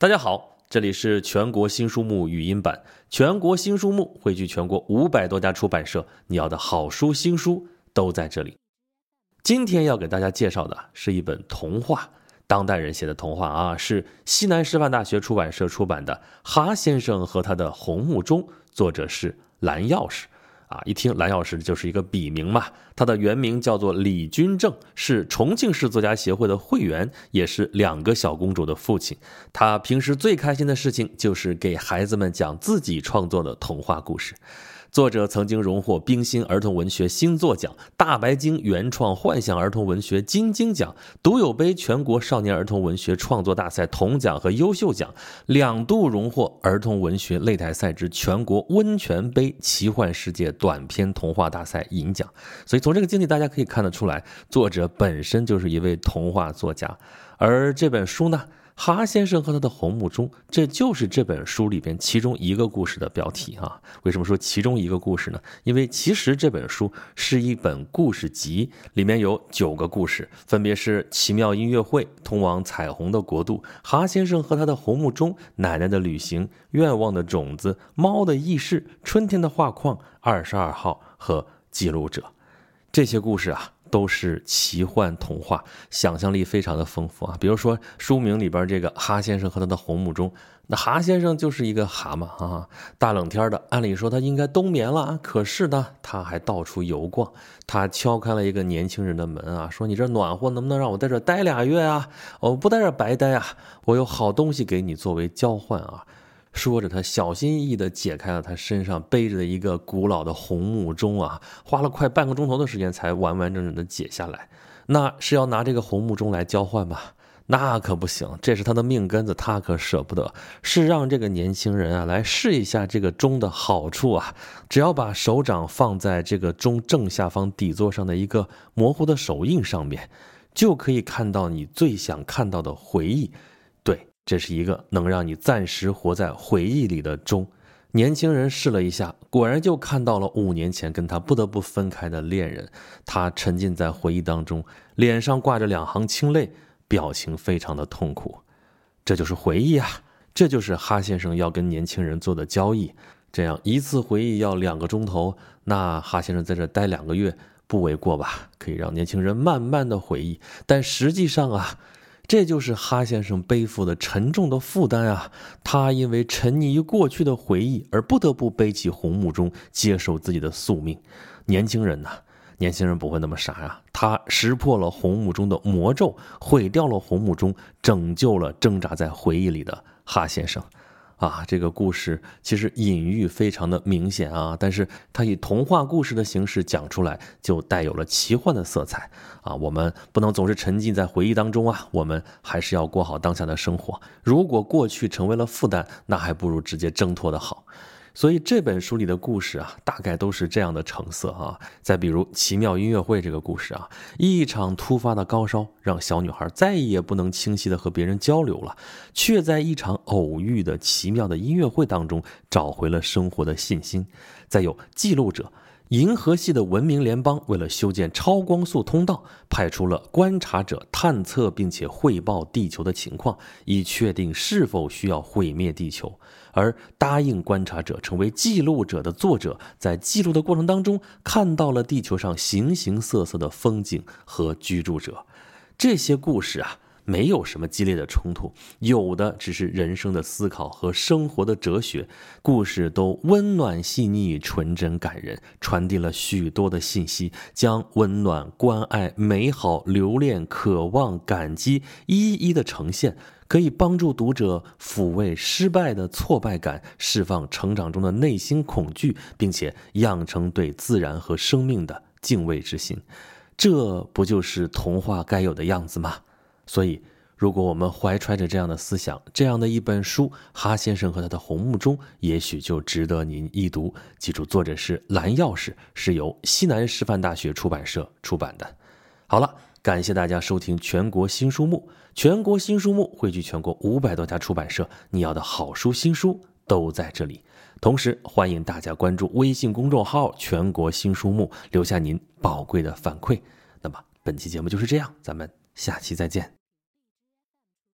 大家好，这里是全国新书目语音版。全国新书目汇聚全国五百多家出版社，你要的好书、新书都在这里。今天要给大家介绍的是一本童话，当代人写的童话啊，是西南师范大学出版社出版的《哈先生和他的红木钟》，作者是蓝钥匙。啊，一听蓝药师就是一个笔名嘛，他的原名叫做李君正，是重庆市作家协会的会员，也是两个小公主的父亲。他平时最开心的事情就是给孩子们讲自己创作的童话故事。作者曾经荣获冰心儿童文学新作奖、大白鲸原创幻想儿童文学金鹰奖、独有杯全国少年儿童文学创作大赛铜奖和优秀奖，两度荣获儿童文学擂台赛之全国温泉杯奇幻世界短篇童话大赛银奖。所以从这个经历大家可以看得出来，作者本身就是一位童话作家，而这本书呢？哈先生和他的红木钟，这就是这本书里边其中一个故事的标题啊。为什么说其中一个故事呢？因为其实这本书是一本故事集，里面有九个故事，分别是奇妙音乐会、通往彩虹的国度、哈先生和他的红木钟、奶奶的旅行、愿望的种子、猫的意识、春天的画框、二十二号和记录者。这些故事啊。都是奇幻童话，想象力非常的丰富啊。比如说书名里边这个哈先生和他的红木钟，那哈先生就是一个蛤蟆啊，大冷天的，按理说他应该冬眠了，可是呢，他还到处游逛。他敲开了一个年轻人的门啊，说：“你这暖和，能不能让我在这待俩月啊？我不在这白待啊，我有好东西给你作为交换啊。”说着，他小心翼翼地解开了他身上背着的一个古老的红木钟啊，花了快半个钟头的时间才完完整整地解下来。那是要拿这个红木钟来交换吗？那可不行，这是他的命根子，他可舍不得。是让这个年轻人啊来试一下这个钟的好处啊，只要把手掌放在这个钟正下方底座上的一个模糊的手印上面，就可以看到你最想看到的回忆。这是一个能让你暂时活在回忆里的钟。年轻人试了一下，果然就看到了五年前跟他不得不分开的恋人。他沉浸在回忆当中，脸上挂着两行清泪，表情非常的痛苦。这就是回忆啊！这就是哈先生要跟年轻人做的交易。这样一次回忆要两个钟头，那哈先生在这待两个月不为过吧？可以让年轻人慢慢的回忆。但实际上啊。这就是哈先生背负的沉重的负担啊！他因为沉溺于过去的回忆，而不得不背起红木钟，接受自己的宿命。年轻人呐，年轻人不会那么傻呀！他识破了红木钟的魔咒，毁掉了红木钟，拯救了挣扎在回忆里的哈先生。啊，这个故事其实隐喻非常的明显啊，但是它以童话故事的形式讲出来，就带有了奇幻的色彩啊。我们不能总是沉浸在回忆当中啊，我们还是要过好当下的生活。如果过去成为了负担，那还不如直接挣脱的好。所以这本书里的故事啊，大概都是这样的成色啊。再比如奇妙音乐会这个故事啊，一场突发的高烧让小女孩再也不能清晰的和别人交流了，却在一场偶遇的奇妙的音乐会当中找回了生活的信心。再有记录者。银河系的文明联邦为了修建超光速通道，派出了观察者探测并且汇报地球的情况，以确定是否需要毁灭地球。而答应观察者成为记录者的作者，在记录的过程当中，看到了地球上形形色色的风景和居住者。这些故事啊。没有什么激烈的冲突，有的只是人生的思考和生活的哲学。故事都温暖细腻、纯真感人，传递了许多的信息，将温暖、关爱、美好、留恋、渴望、感激一一的呈现，可以帮助读者抚慰失败的挫败感，释放成长中的内心恐惧，并且养成对自然和生命的敬畏之心。这不就是童话该有的样子吗？所以，如果我们怀揣着这样的思想，这样的一本书《哈先生和他的红木钟》，也许就值得您一读。记住，作者是蓝钥匙，是由西南师范大学出版社出版的。好了，感谢大家收听全国新书目，全国新书目汇聚全国五百多家出版社，你要的好书新书都在这里。同时，欢迎大家关注微信公众号“全国新书目”，留下您宝贵的反馈。那么，本期节目就是这样，咱们下期再见。